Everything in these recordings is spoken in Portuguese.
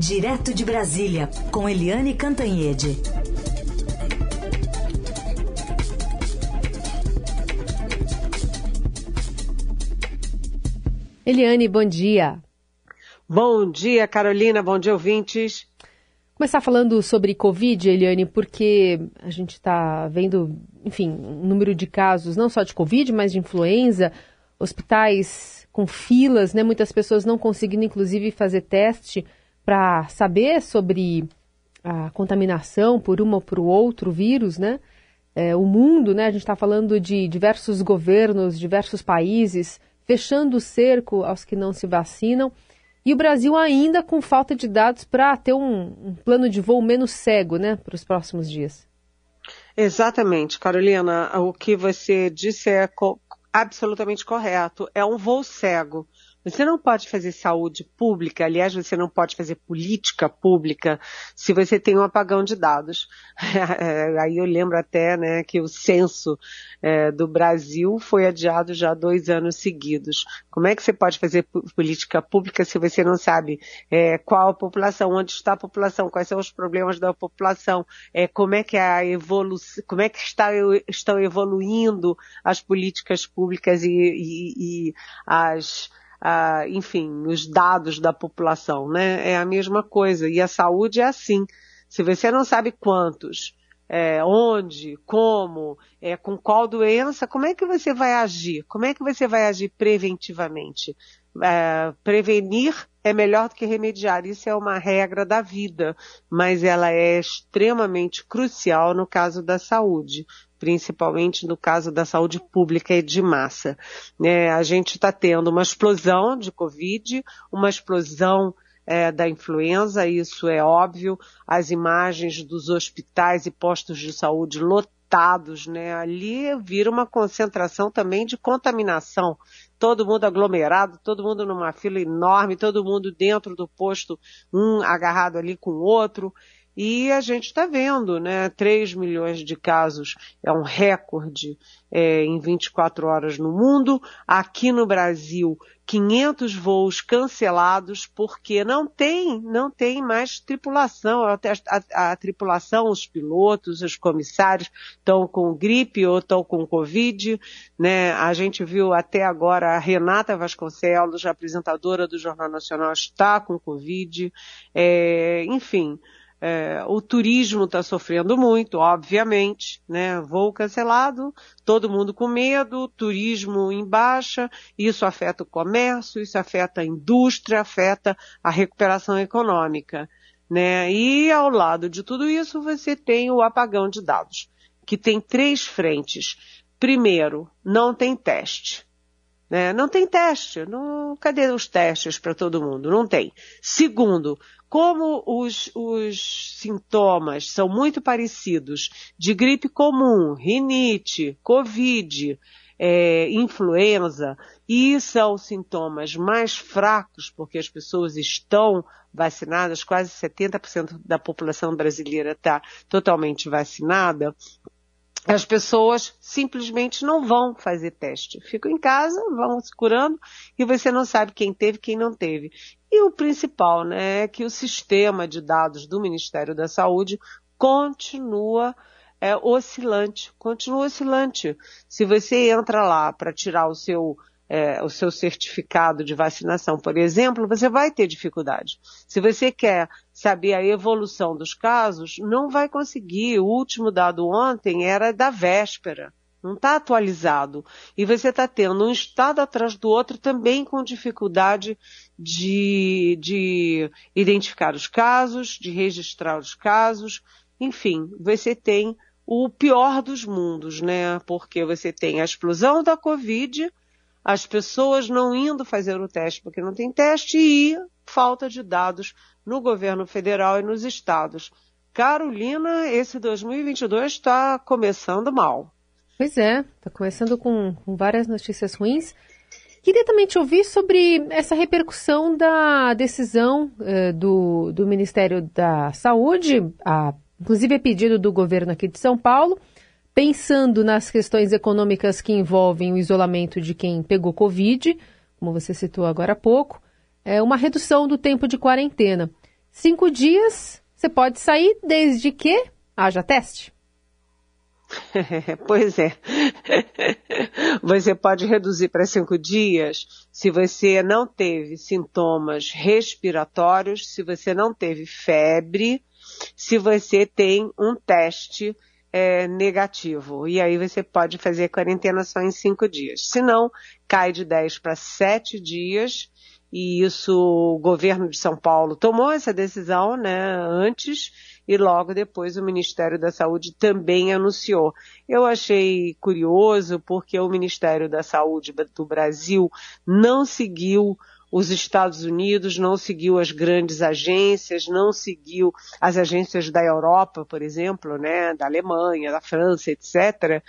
Direto de Brasília, com Eliane Cantanhede. Eliane, bom dia. Bom dia, Carolina. Bom dia, ouvintes. Começar falando sobre Covid, Eliane, porque a gente está vendo, enfim, um número de casos, não só de Covid, mas de influenza, hospitais com filas, né? Muitas pessoas não conseguindo, inclusive, fazer teste para saber sobre a contaminação por uma ou por outro vírus, né? É, o mundo, né? A gente está falando de diversos governos, diversos países fechando o cerco aos que não se vacinam. E o Brasil ainda com falta de dados para ter um, um, plano de voo menos cego, né, para os próximos dias. Exatamente, Carolina. O que você disse é absolutamente correto. É um voo cego. Você não pode fazer saúde pública, aliás, você não pode fazer política pública se você tem um apagão de dados. É, aí eu lembro até né, que o censo é, do Brasil foi adiado já dois anos seguidos. Como é que você pode fazer política pública se você não sabe é, qual a população, onde está a população, quais são os problemas da população, é, como é que a evolução, como é que está, estão evoluindo as políticas públicas e, e, e as ah, enfim, os dados da população, né? É a mesma coisa. E a saúde é assim. Se você não sabe quantos, é, onde, como, é, com qual doença, como é que você vai agir? Como é que você vai agir preventivamente? É, prevenir é melhor do que remediar. Isso é uma regra da vida, mas ela é extremamente crucial no caso da saúde principalmente no caso da saúde pública e de massa. É, a gente está tendo uma explosão de Covid, uma explosão é, da influenza, isso é óbvio, as imagens dos hospitais e postos de saúde lotados, né? Ali vira uma concentração também de contaminação. Todo mundo aglomerado, todo mundo numa fila enorme, todo mundo dentro do posto, um agarrado ali com o outro. E a gente está vendo, né? 3 milhões de casos é um recorde é, em 24 horas no mundo. Aqui no Brasil, 500 voos cancelados porque não tem, não tem mais tripulação. A, a, a tripulação, os pilotos, os comissários estão com gripe ou estão com Covid, né? A gente viu até agora a Renata Vasconcelos, apresentadora do Jornal Nacional, está com Covid. É, enfim, é, o turismo está sofrendo muito, obviamente, né? Voo cancelado, todo mundo com medo, turismo em baixa, isso afeta o comércio, isso afeta a indústria, afeta a recuperação econômica, né? E ao lado de tudo isso você tem o apagão de dados, que tem três frentes. Primeiro, não tem teste. Né? Não tem teste. Não... Cadê os testes para todo mundo? Não tem. Segundo, como os, os sintomas são muito parecidos de gripe comum, rinite, covid, é, influenza, e são sintomas mais fracos, porque as pessoas estão vacinadas, quase 70% da população brasileira está totalmente vacinada, as pessoas simplesmente não vão fazer teste. Ficam em casa, vão se curando e você não sabe quem teve, quem não teve. E o principal, né, é que o sistema de dados do Ministério da Saúde continua é, oscilante, continua oscilante. Se você entra lá para tirar o seu é, o seu certificado de vacinação, por exemplo, você vai ter dificuldade. Se você quer saber a evolução dos casos, não vai conseguir. O último dado ontem era da véspera. Não está atualizado. E você está tendo um estado atrás do outro também com dificuldade de, de identificar os casos, de registrar os casos. Enfim, você tem o pior dos mundos, né? Porque você tem a explosão da Covid, as pessoas não indo fazer o teste porque não tem teste e falta de dados no governo federal e nos estados. Carolina, esse 2022 está começando mal. Pois é, está começando com, com, várias notícias ruins. Queria também te ouvir sobre essa repercussão da decisão eh, do, do Ministério da Saúde, a, inclusive a pedido do governo aqui de São Paulo, pensando nas questões econômicas que envolvem o isolamento de quem pegou Covid, como você citou agora há pouco, é uma redução do tempo de quarentena. cinco dias você pode sair desde que haja teste. pois é. Você pode reduzir para cinco dias se você não teve sintomas respiratórios, se você não teve febre, se você tem um teste é, negativo. E aí você pode fazer quarentena só em cinco dias. Se não, cai de 10 para 7 dias. E isso o governo de São Paulo tomou essa decisão, né, antes e logo depois o Ministério da Saúde também anunciou. Eu achei curioso porque o Ministério da Saúde do Brasil não seguiu os Estados Unidos, não seguiu as grandes agências, não seguiu as agências da Europa, por exemplo, né, da Alemanha, da França, etc.,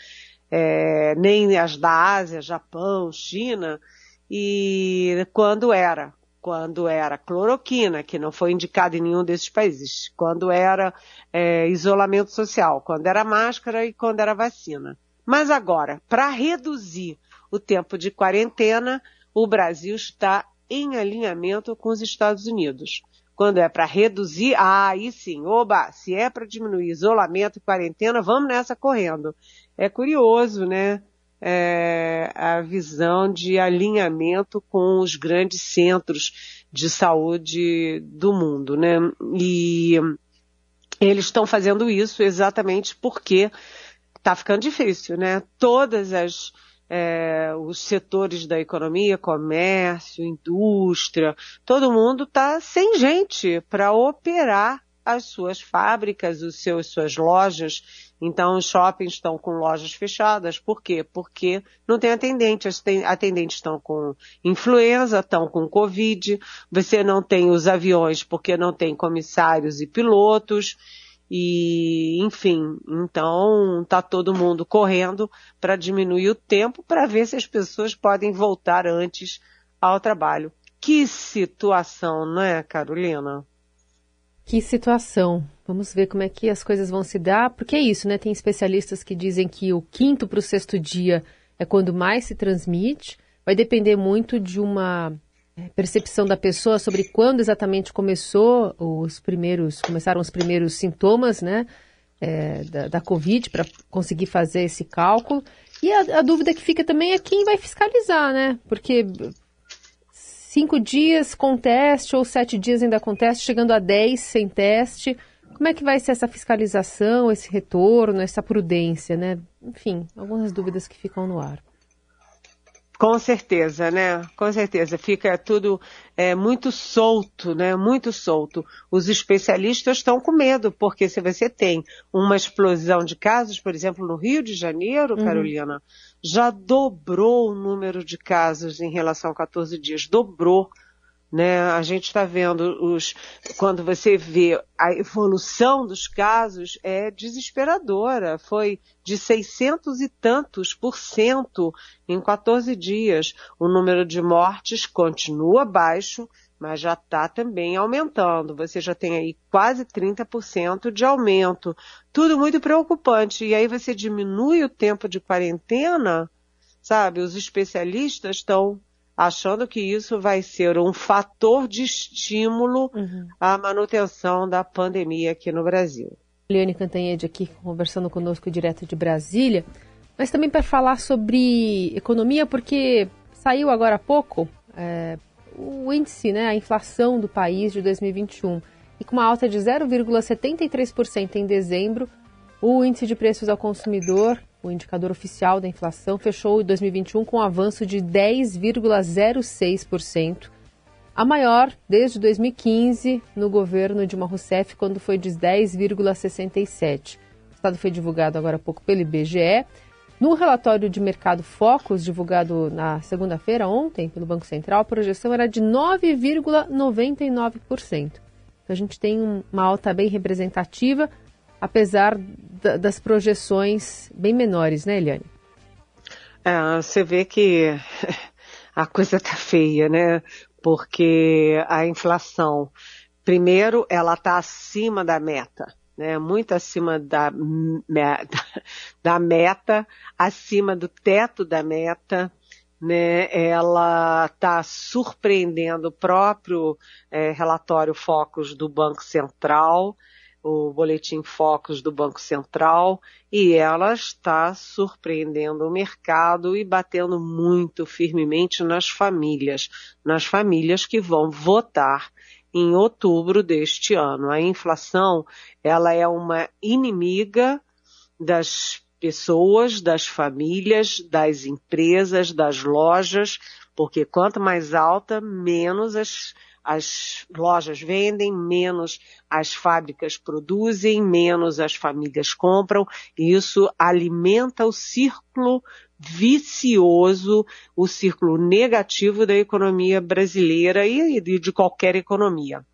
é, nem as da Ásia, Japão, China, e quando era, quando era cloroquina, que não foi indicada em nenhum desses países, quando era é, isolamento social, quando era máscara e quando era vacina. Mas agora, para reduzir o tempo de quarentena, o Brasil está em alinhamento com os Estados Unidos. Quando é para reduzir, ah, aí sim, oba, se é para diminuir isolamento e quarentena, vamos nessa correndo. É curioso, né? É, a visão de alinhamento com os grandes centros de saúde do mundo, né? E eles estão fazendo isso exatamente porque está ficando difícil, né? Todas as é, os setores da economia, comércio, indústria, todo mundo está sem gente para operar as suas fábricas, os seus, suas lojas. Então, os shoppings estão com lojas fechadas. Por quê? Porque não tem atendente. As atendentes estão com influenza, estão com Covid. Você não tem os aviões porque não tem comissários e pilotos. E, enfim, então tá todo mundo correndo para diminuir o tempo para ver se as pessoas podem voltar antes ao trabalho. Que situação, não é, Carolina? Que situação. Vamos ver como é que as coisas vão se dar, porque é isso, né? Tem especialistas que dizem que o quinto para o sexto dia é quando mais se transmite. Vai depender muito de uma é, percepção da pessoa sobre quando exatamente começou os primeiros, começaram os primeiros sintomas, né, é, da, da, Covid para conseguir fazer esse cálculo. E a, a, dúvida que fica também é quem vai fiscalizar, né? Porque cinco dias com teste ou sete dias ainda com teste, chegando a dez sem teste. Como é que vai ser essa fiscalização, esse retorno, essa prudência, né? Enfim, algumas dúvidas que ficam no ar. Com certeza, né? Com certeza. Fica tudo é, muito solto, né? Muito solto. Os especialistas estão com medo, porque se você tem uma explosão de casos, por exemplo, no Rio de Janeiro, uhum. Carolina, já dobrou o número de casos em relação a 14 dias. Dobrou né? A gente está vendo os, quando você vê a evolução dos casos é desesperadora. Foi de 600 e tantos por cento em 14 dias. O número de mortes continua baixo, mas já está também aumentando. Você já tem aí quase 30% de aumento. Tudo muito preocupante. E aí você diminui o tempo de quarentena, sabe? Os especialistas estão achando que isso vai ser um fator de estímulo uhum. à manutenção da pandemia aqui no Brasil. Eliane Cantanhede aqui conversando conosco direto de Brasília, mas também para falar sobre economia, porque saiu agora há pouco é, o índice, né, a inflação do país de 2021, e com uma alta de 0,73% em dezembro, o índice de preços ao consumidor o indicador oficial da inflação fechou em 2021 com um avanço de 10,06%, a maior desde 2015 no governo Dilma Rousseff, quando foi de 10,67%. O estado foi divulgado agora há pouco pelo IBGE. No relatório de mercado Focus, divulgado na segunda-feira, ontem, pelo Banco Central, a projeção era de 9,99%. Então, a gente tem uma alta bem representativa apesar da, das projeções bem menores, né, Eliane? É, você vê que a coisa tá feia, né? Porque a inflação, primeiro, ela está acima da meta, né? Muito acima da, da meta, acima do teto da meta. né, ela está surpreendendo o próprio é, relatório Focus do Banco Central, o boletim Focus do Banco Central, e ela está surpreendendo o mercado e batendo muito firmemente nas famílias, nas famílias que vão votar em outubro deste ano. A inflação, ela é uma inimiga das pessoas, das famílias, das empresas, das lojas, porque quanto mais alta, menos as, as lojas vendem, menos as fábricas produzem, menos as famílias compram, e isso alimenta o círculo vicioso, o círculo negativo da economia brasileira e de qualquer economia.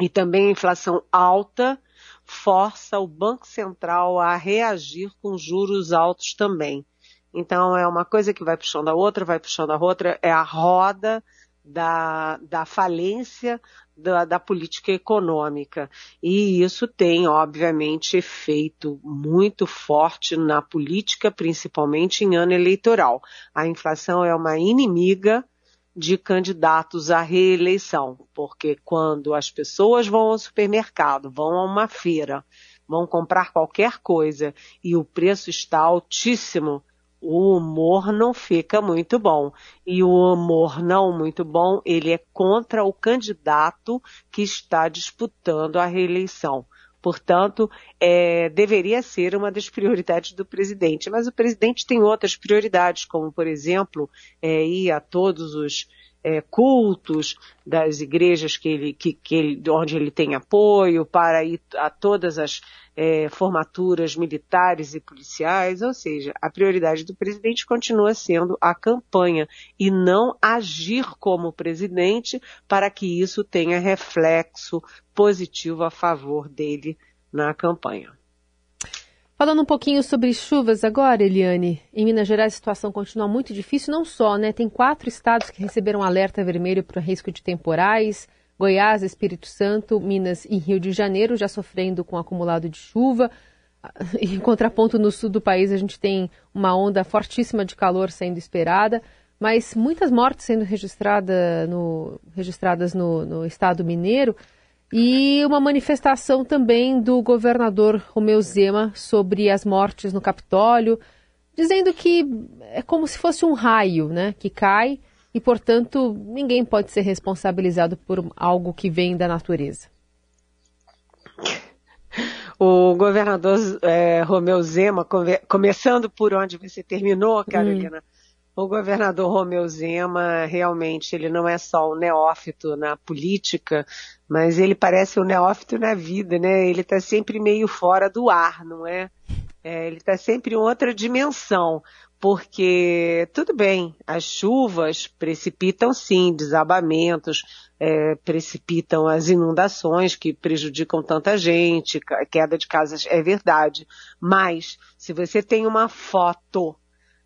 E também a inflação alta força o Banco Central a reagir com juros altos também. Então é uma coisa que vai puxando a outra, vai puxando a outra, é a roda da, da falência da, da, política econômica. E isso tem, obviamente, efeito muito forte na política, principalmente em ano eleitoral. A inflação é uma inimiga de candidatos à reeleição, porque quando as pessoas vão ao supermercado, vão a uma feira, vão comprar qualquer coisa e o preço está altíssimo, o humor não fica muito bom. E o humor não muito bom, ele é contra o candidato que está disputando a reeleição. Portanto, é, deveria ser uma das prioridades do presidente. Mas o presidente tem outras prioridades, como, por exemplo, é, ir a todos os é, cultos das igrejas que ele, que, que ele, onde ele tem apoio, para ir a todas as é, formaturas militares e policiais, ou seja, a prioridade do presidente continua sendo a campanha e não agir como presidente para que isso tenha reflexo positivo a favor dele na campanha. Falando um pouquinho sobre chuvas agora, Eliane, em Minas Gerais a situação continua muito difícil, não só, né? Tem quatro estados que receberam alerta vermelho para risco de temporais, Goiás, Espírito Santo, Minas e Rio de Janeiro já sofrendo com acumulado de chuva. Em contraponto, no sul do país a gente tem uma onda fortíssima de calor sendo esperada, mas muitas mortes sendo registrada no, registradas no, no estado mineiro e uma manifestação também do governador Romeu Zema sobre as mortes no Capitólio, dizendo que é como se fosse um raio, né, que cai e, portanto, ninguém pode ser responsabilizado por algo que vem da natureza. O governador é, Romeu Zema, come, começando por onde você terminou, Carolina, hum o governador Romeu Zema, realmente, ele não é só um neófito na política, mas ele parece um neófito na vida, né? Ele está sempre meio fora do ar, não é? é ele está sempre em outra dimensão, porque, tudo bem, as chuvas precipitam sim desabamentos, é, precipitam as inundações que prejudicam tanta gente, queda de casas, é verdade. Mas, se você tem uma foto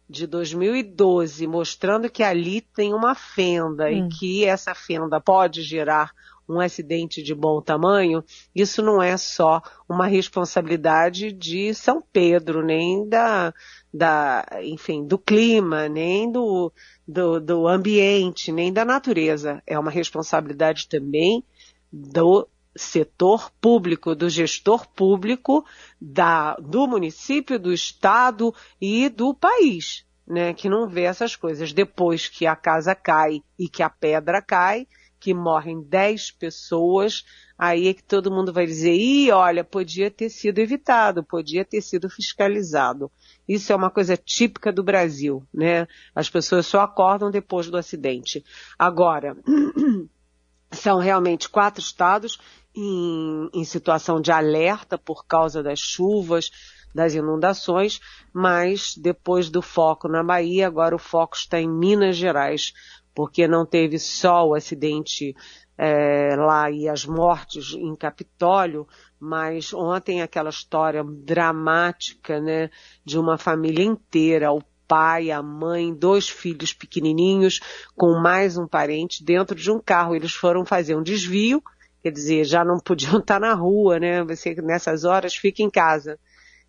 de 2012 mostrando que ali tem uma fenda hum. e que essa fenda pode gerar um acidente de bom tamanho, isso não é só uma responsabilidade de São Pedro, nem da, da enfim, do clima, nem do, do, do ambiente, nem da natureza. É uma responsabilidade também do setor público, do gestor público, da, do município, do estado e do país, né, que não vê essas coisas. Depois que a casa cai e que a pedra cai, que morrem 10 pessoas, aí é que todo mundo vai dizer, ih, olha, podia ter sido evitado, podia ter sido fiscalizado. Isso é uma coisa típica do Brasil, né? As pessoas só acordam depois do acidente. Agora, são realmente quatro estados em, em situação de alerta por causa das chuvas, das inundações, mas depois do foco na Bahia, agora o foco está em Minas Gerais, porque não teve só o acidente é, lá e as mortes em Capitólio, mas ontem aquela história dramática, né, de uma família inteira, o pai, a mãe, dois filhos pequenininhos, com mais um parente dentro de um carro. Eles foram fazer um desvio, quer dizer, já não podiam estar na rua, né? Você nessas horas fica em casa.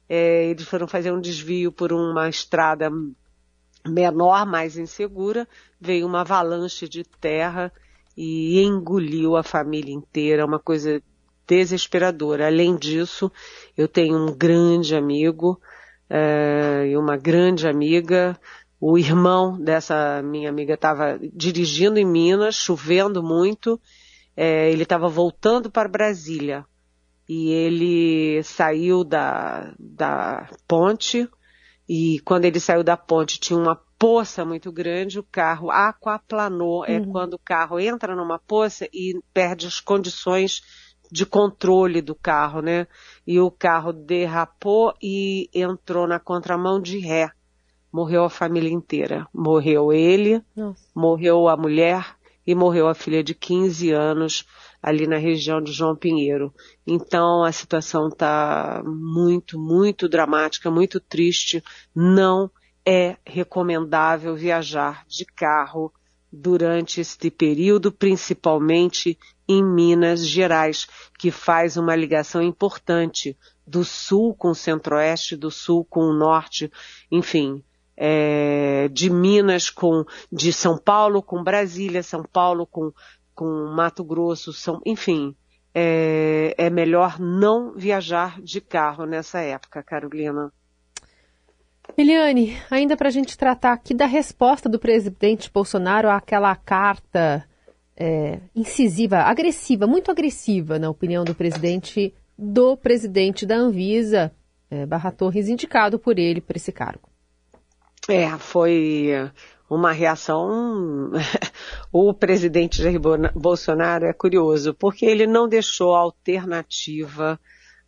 É, eles foram fazer um desvio por uma estrada menor, mais insegura, veio uma avalanche de terra e engoliu a família inteira, uma coisa desesperadora. Além disso, eu tenho um grande amigo é, e uma grande amiga. O irmão dessa minha amiga estava dirigindo em Minas, chovendo muito. É, ele estava voltando para Brasília e ele saiu da, da ponte e quando ele saiu da ponte tinha uma poça muito grande, o carro aquaplanou. É uhum. É quando o carro entra numa poça e perde as condições de controle do carro, né? E o carro derrapou e entrou na contramão de ré. Morreu a família inteira. Morreu ele, Nossa. morreu a mulher e morreu a filha de 15 anos ali na região de João Pinheiro. Então a situação está muito, muito dramática, muito triste. Não é recomendável viajar de carro durante este período, principalmente em Minas Gerais, que faz uma ligação importante do sul com o centro-oeste, do sul com o norte, enfim, é, de Minas com, de São Paulo com Brasília, São Paulo com, com Mato Grosso, São, enfim, é, é melhor não viajar de carro nessa época, Carolina. Eliane, ainda para a gente tratar aqui da resposta do presidente Bolsonaro àquela carta é, incisiva, agressiva, muito agressiva, na opinião do presidente, do presidente da Anvisa, é, Barra Torres, indicado por ele para esse cargo. É, foi uma reação. o presidente Jair Bolsonaro é curioso, porque ele não deixou alternativa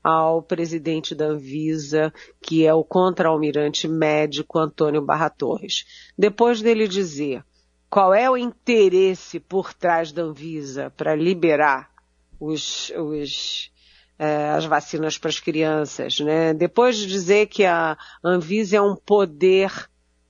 ao presidente da Anvisa, que é o contra-almirante médico Antônio Barra Torres. Depois dele dizer qual é o interesse por trás da Anvisa para liberar os, os, é, as vacinas para as crianças, né? Depois de dizer que a Anvisa é um poder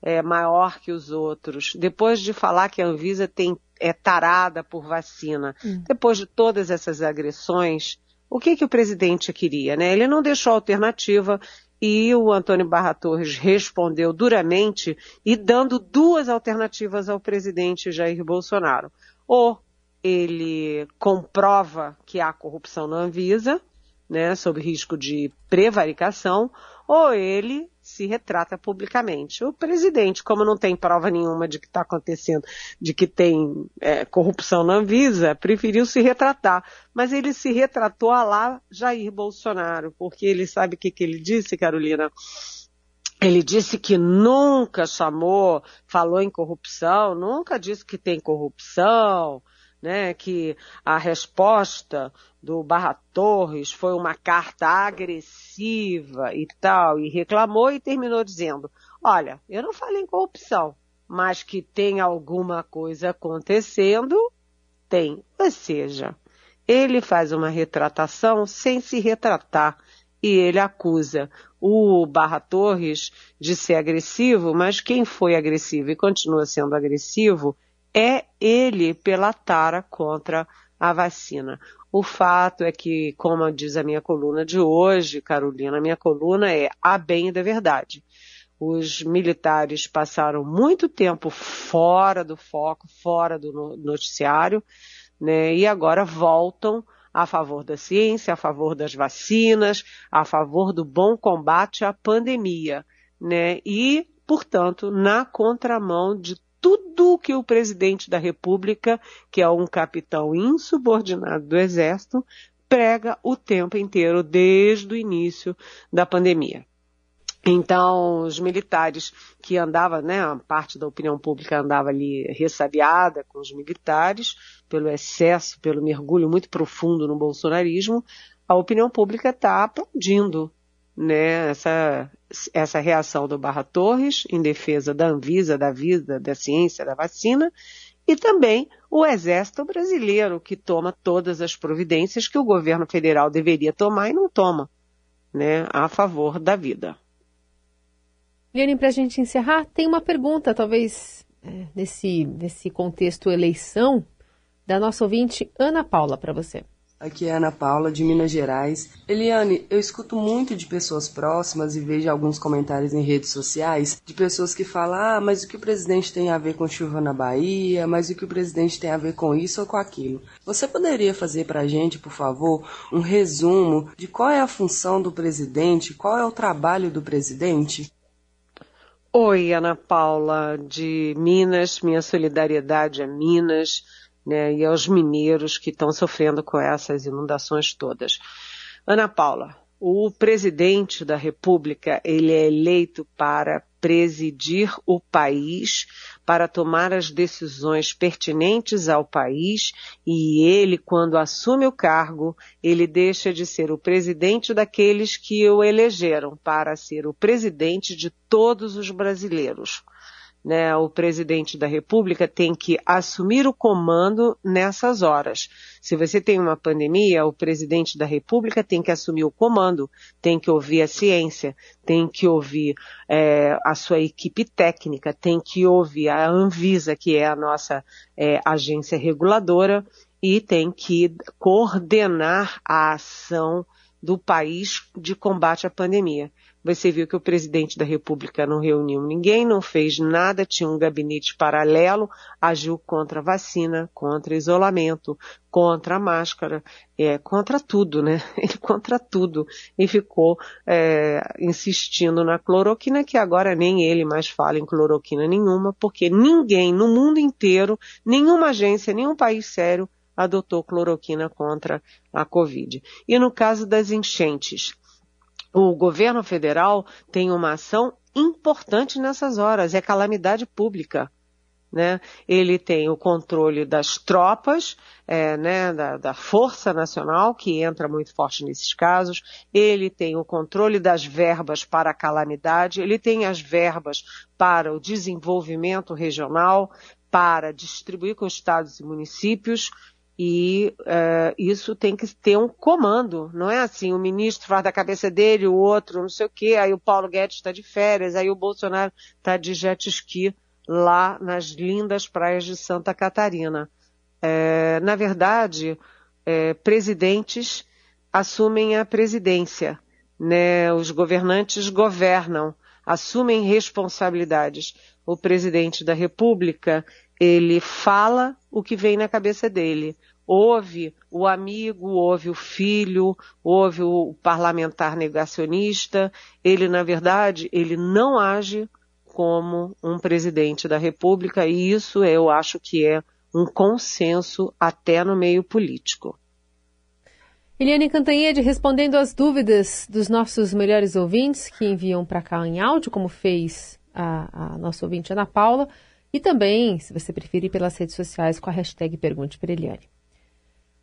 é, maior que os outros, depois de falar que a Anvisa tem, é tarada por vacina, hum. depois de todas essas agressões, o que, que o presidente queria, né? Ele não deixou alternativa e o Antônio Barra Torres respondeu duramente e dando duas alternativas ao presidente Jair Bolsonaro. Ou ele comprova que há corrupção na Anvisa, né, sob risco de prevaricação, ou ele se retrata publicamente. O presidente, como não tem prova nenhuma de que está acontecendo, de que tem é, corrupção na Anvisa, preferiu se retratar. Mas ele se retratou a lá Jair Bolsonaro, porque ele sabe o que, que ele disse, Carolina? Ele disse que nunca chamou, falou em corrupção, nunca disse que tem corrupção, né, que a resposta do Barra Torres foi uma carta agressiva e tal, e reclamou e terminou dizendo: Olha, eu não falei em corrupção, mas que tem alguma coisa acontecendo, tem. Ou seja, ele faz uma retratação sem se retratar e ele acusa o Barra Torres de ser agressivo, mas quem foi agressivo e continua sendo agressivo é ele pela tara contra a vacina. O fato é que, como diz a minha coluna de hoje, Carolina, a minha coluna é a bem da verdade. Os militares passaram muito tempo fora do foco, fora do noticiário, né, e agora voltam a favor da ciência, a favor das vacinas, a favor do bom combate à pandemia, né, e, portanto, na contramão de tudo que o presidente da República, que é um capitão insubordinado do Exército, prega o tempo inteiro desde o início da pandemia. Então, os militares que andavam, né, a parte da opinião pública andava ali ressabiada com os militares, pelo excesso, pelo mergulho muito profundo no bolsonarismo, a opinião pública está aplaudindo né, essa, essa reação do Barra Torres em defesa da Anvisa, da vida, da ciência, da vacina, e também o Exército Brasileiro, que toma todas as providências que o governo federal deveria tomar e não toma, né, a favor da vida. Liane, para a gente encerrar, tem uma pergunta, talvez é, nesse, nesse contexto eleição, da nossa ouvinte Ana Paula para você. Aqui é Ana Paula, de Minas Gerais. Eliane, eu escuto muito de pessoas próximas e vejo alguns comentários em redes sociais de pessoas que falam: ah, mas o que o presidente tem a ver com chuva na Bahia? Mas o que o presidente tem a ver com isso ou com aquilo? Você poderia fazer para a gente, por favor, um resumo de qual é a função do presidente, qual é o trabalho do presidente? Oi, Ana Paula, de Minas, minha solidariedade a Minas né, e aos mineiros que estão sofrendo com essas inundações todas. Ana Paula, o presidente da República, ele é eleito para presidir o país, para tomar as decisões pertinentes ao país, e ele, quando assume o cargo, ele deixa de ser o presidente daqueles que o elegeram para ser o presidente de todos os brasileiros né, o presidente da República tem que assumir o comando nessas horas. Se você tem uma pandemia, o presidente da República tem que assumir o comando, tem que ouvir a ciência, tem que ouvir é, a sua equipe técnica, tem que ouvir a Anvisa, que é a nossa é, agência reguladora, e tem que coordenar a ação do país de combate à pandemia. Você viu que o presidente da República não reuniu ninguém, não fez nada, tinha um gabinete paralelo, agiu contra a vacina, contra isolamento, contra a máscara, é, contra tudo, né? Ele contra tudo. E ficou é, insistindo na cloroquina, que agora nem ele mais fala em cloroquina nenhuma, porque ninguém no mundo inteiro, nenhuma agência, nenhum país sério adotou cloroquina contra a Covid. E no caso das enchentes, o governo federal tem uma ação importante nessas horas, é calamidade pública. Né? Ele tem o controle das tropas, é, né, da, da, Força Nacional, que entra muito forte nesses casos, ele tem o controle das verbas para a calamidade, ele tem as verbas para o desenvolvimento regional, para distribuir com estados e municípios, e uh, isso tem que ter um comando, não é assim, o ministro faz da cabeça dele, o outro não sei o quê, aí o Paulo Guedes está de férias, aí o Bolsonaro está de jet ski lá nas lindas praias de Santa Catarina. É, na verdade, é, presidentes assumem a presidência, né? os governantes governam, assumem responsabilidades. O presidente da República, ele fala o que vem na cabeça dele. Ouve o amigo, ouve o filho, ouve o parlamentar negacionista. Ele, na verdade, ele não age como um presidente da República e isso eu acho que é um consenso até no meio político. Eliane Cantanhede respondendo às dúvidas dos nossos melhores ouvintes que enviam para cá em áudio, como fez a, a nossa ouvinte Ana Paula. E também, se você preferir, pelas redes sociais com a hashtag Pergunte para Eliane.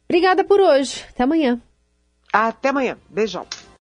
Obrigada por hoje. Até amanhã. Até amanhã. Beijão.